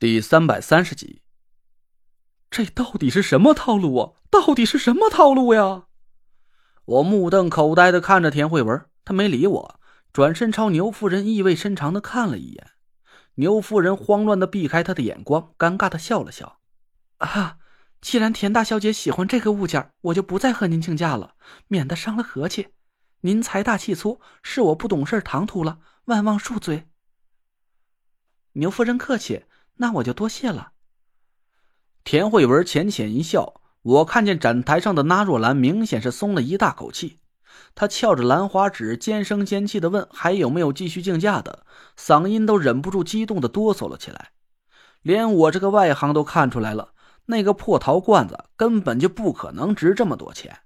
第三百三十集，这到底是什么套路啊？到底是什么套路呀？我目瞪口呆的看着田慧文，他没理我，转身朝牛夫人意味深长的看了一眼。牛夫人慌乱的避开他的眼光，尴尬的笑了笑：“啊，既然田大小姐喜欢这个物件，我就不再和您竞价了，免得伤了和气。您财大气粗，是我不懂事唐突了，万望恕罪。”牛夫人客气。那我就多谢了。田慧文浅浅一笑，我看见展台上的纳若兰明显是松了一大口气。她翘着兰花指，尖声尖气的问：“还有没有继续竞价的？”嗓音都忍不住激动的哆嗦了起来。连我这个外行都看出来了，那个破陶罐子根本就不可能值这么多钱。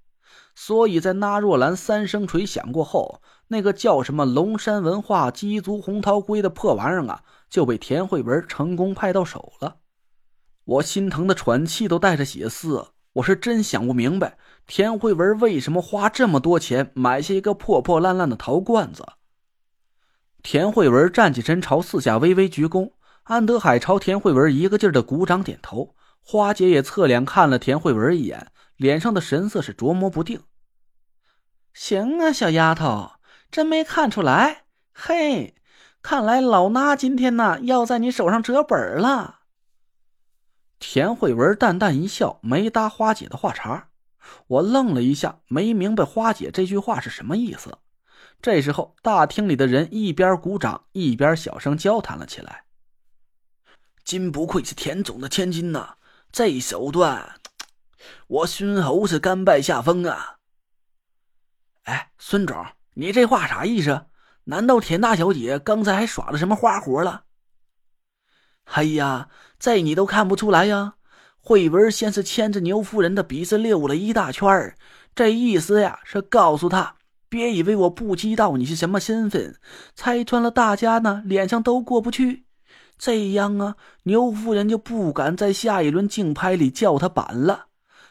所以在纳若兰三声锤响过后，那个叫什么龙山文化鸡足红桃龟的破玩意儿啊，就被田慧文成功派到手了。我心疼的喘气都带着血丝，我是真想不明白，田慧文为什么花这么多钱买下一个破破烂烂的陶罐子。田慧文站起身，朝四下微微鞠躬。安德海朝田慧文一个劲儿的鼓掌点头。花姐也侧脸看了田慧文一眼。脸上的神色是琢磨不定。行啊，小丫头，真没看出来。嘿，看来老衲今天呢要在你手上折本了。田慧文淡淡一笑，没搭花姐的话茬。我愣了一下，没明白花姐这句话是什么意思。这时候，大厅里的人一边鼓掌，一边小声交谈了起来。真不愧是田总的千金呐，这手段。我孙侯是甘拜下风啊！哎，孙总，你这话啥意思？难道田大小姐刚才还耍了什么花活了？哎呀，这你都看不出来呀！慧文先是牵着牛夫人的鼻子溜了一大圈这意思呀是告诉他，别以为我不知道你是什么身份，拆穿了大家呢，脸上都过不去。这样啊，牛夫人就不敢在下一轮竞拍里叫他板了。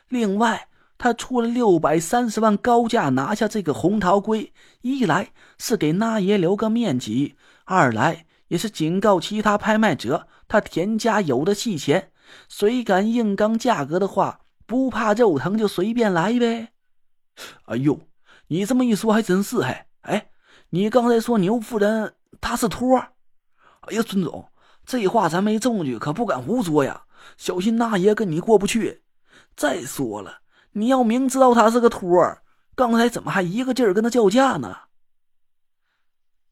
另外，他出了六百三十万高价拿下这个红桃龟，一来是给那爷留个面子，二来也是警告其他拍卖者，他田家有的是钱，谁敢硬刚价格的话，不怕肉疼就随便来呗。哎呦，你这么一说还真是嘿。哎，你刚才说牛夫人她是托？哎呀，孙总，这话咱没证据，可不敢胡说呀，小心那爷跟你过不去。再说了，你要明知道他是个托儿，刚才怎么还一个劲儿跟他叫价呢？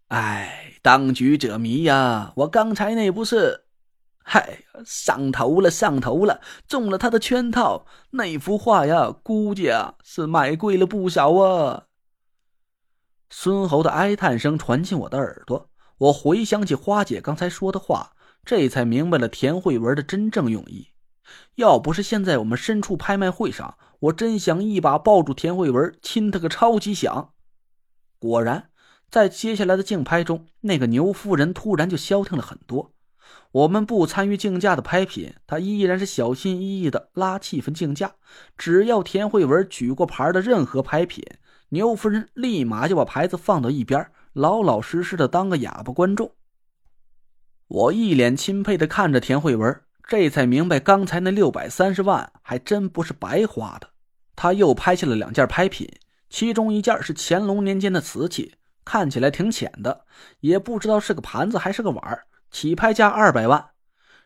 哎，当局者迷呀！我刚才那不是，嗨，上头了，上头了，中了他的圈套。那幅画呀，估计啊是卖贵了不少啊。孙猴的哀叹声传进我的耳朵，我回想起花姐刚才说的话，这才明白了田慧文的真正用意。要不是现在我们身处拍卖会上，我真想一把抱住田慧文，亲他个超级响。果然，在接下来的竞拍中，那个牛夫人突然就消停了很多。我们不参与竞价的拍品，她依然是小心翼翼的拉气氛竞价。只要田慧文举过牌的任何拍品，牛夫人立马就把牌子放到一边，老老实实的当个哑巴观众。我一脸钦佩的看着田慧文。这才明白，刚才那六百三十万还真不是白花的。他又拍下了两件拍品，其中一件是乾隆年间的瓷器，看起来挺浅的，也不知道是个盘子还是个碗起拍价二百万，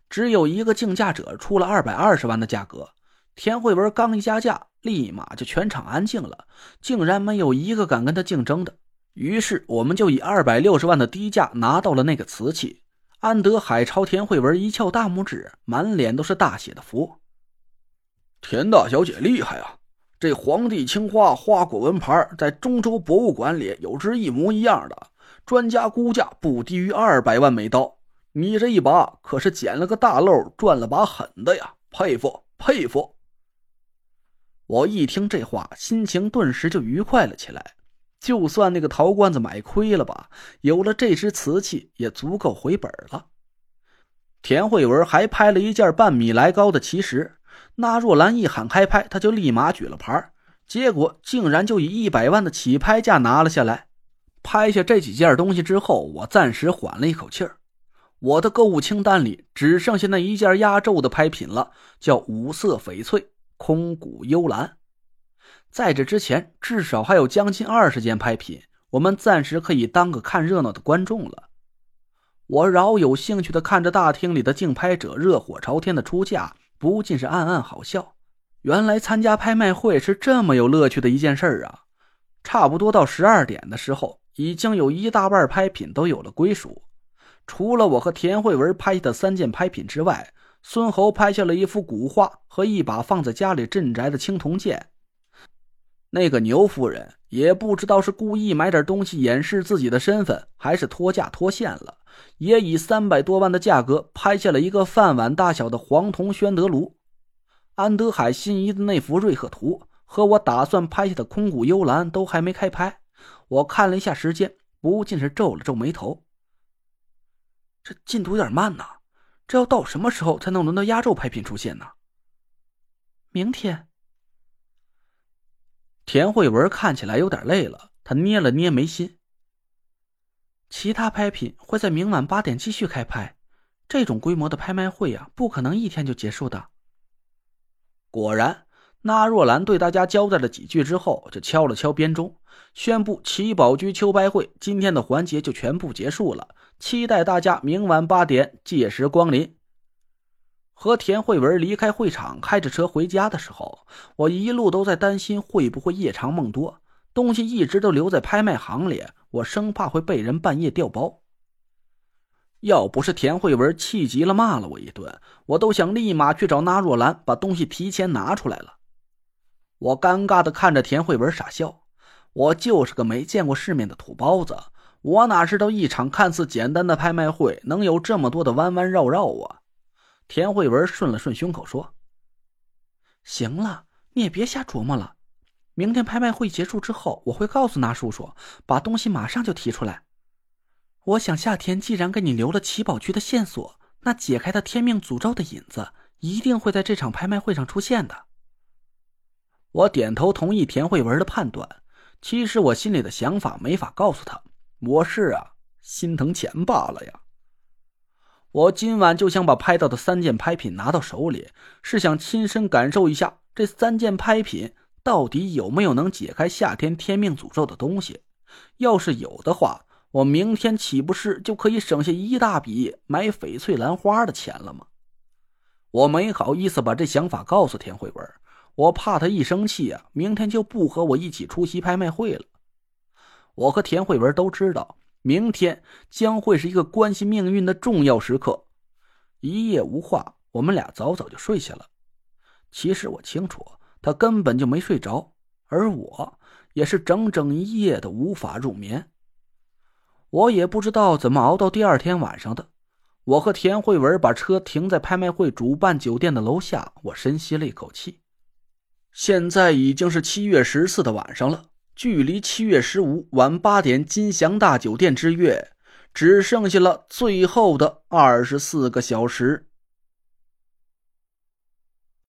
只有一个竞价者出了二百二十万的价格。田慧文刚一加价，立马就全场安静了，竟然没有一个敢跟他竞争的。于是，我们就以二百六十万的低价拿到了那个瓷器。安德海朝田慧文一翘大拇指，满脸都是大写的福。田大小姐厉害啊！这皇帝青花花果纹牌在中州博物馆里有只一模一样的，专家估价不低于二百万美刀。你这一把可是捡了个大漏，赚了把狠的呀！佩服佩服！我一听这话，心情顿时就愉快了起来。就算那个陶罐子买亏了吧，有了这只瓷器也足够回本了。田慧文还拍了一件半米来高的奇石，那若兰一喊开拍，他就立马举了牌，结果竟然就以一百万的起拍价拿了下来。拍下这几件东西之后，我暂时缓了一口气儿。我的购物清单里只剩下那一件压轴的拍品了，叫五色翡翠空谷幽兰。在这之前，至少还有将近二十件拍品，我们暂时可以当个看热闹的观众了。我饶有兴趣的看着大厅里的竞拍者热火朝天的出价，不禁是暗暗好笑。原来参加拍卖会是这么有乐趣的一件事啊！差不多到十二点的时候，已经有一大半拍品都有了归属。除了我和田慧文拍下的三件拍品之外，孙侯拍下了一幅古画和一把放在家里镇宅的青铜剑。那个牛夫人也不知道是故意买点东西掩饰自己的身份，还是脱价脱线了，也以三百多万的价格拍下了一个饭碗大小的黄铜宣德炉。安德海心仪的那幅瑞鹤图和我打算拍下的空谷幽兰都还没开拍，我看了一下时间，不禁是皱了皱眉头。这进度有点慢呐，这要到什么时候才能轮到压轴拍品出现呢？明天。田慧文看起来有点累了，他捏了捏眉心。其他拍品会在明晚八点继续开拍，这种规模的拍卖会呀，不可能一天就结束的。果然，那若兰对大家交代了几句之后，就敲了敲编钟，宣布七宝居秋拍会今天的环节就全部结束了。期待大家明晚八点届时光临。和田慧文离开会场，开着车回家的时候，我一路都在担心会不会夜长梦多，东西一直都留在拍卖行里，我生怕会被人半夜调包。要不是田慧文气急了骂了我一顿，我都想立马去找那若兰把东西提前拿出来了。我尴尬的看着田慧文傻笑，我就是个没见过世面的土包子。我哪知道一场看似简单的拍卖会能有这么多的弯弯绕绕啊！田慧文顺了顺胸口说：“行了，你也别瞎琢磨了。明天拍卖会结束之后，我会告诉那叔叔，把东西马上就提出来。我想夏天既然给你留了奇宝区的线索，那解开的天命诅咒的引子一定会在这场拍卖会上出现的。”我点头同意田慧文的判断。其实我心里的想法没法告诉他。我是啊，心疼钱罢了呀。我今晚就想把拍到的三件拍品拿到手里，是想亲身感受一下这三件拍品到底有没有能解开夏天天命诅咒的东西。要是有的话，我明天岂不是就可以省下一大笔买翡翠兰花的钱了吗？我没好意思把这想法告诉田慧文，我怕他一生气啊，明天就不和我一起出席拍卖会了。我和田慧文都知道，明天将会是一个关系命运的重要时刻。一夜无话，我们俩早早就睡下了。其实我清楚，他根本就没睡着，而我也是整整一夜的无法入眠。我也不知道怎么熬到第二天晚上的。我和田慧文把车停在拍卖会主办酒店的楼下，我深吸了一口气。现在已经是七月十四的晚上了。距离七月十五晚八点金祥大酒店之约，只剩下了最后的二十四个小时。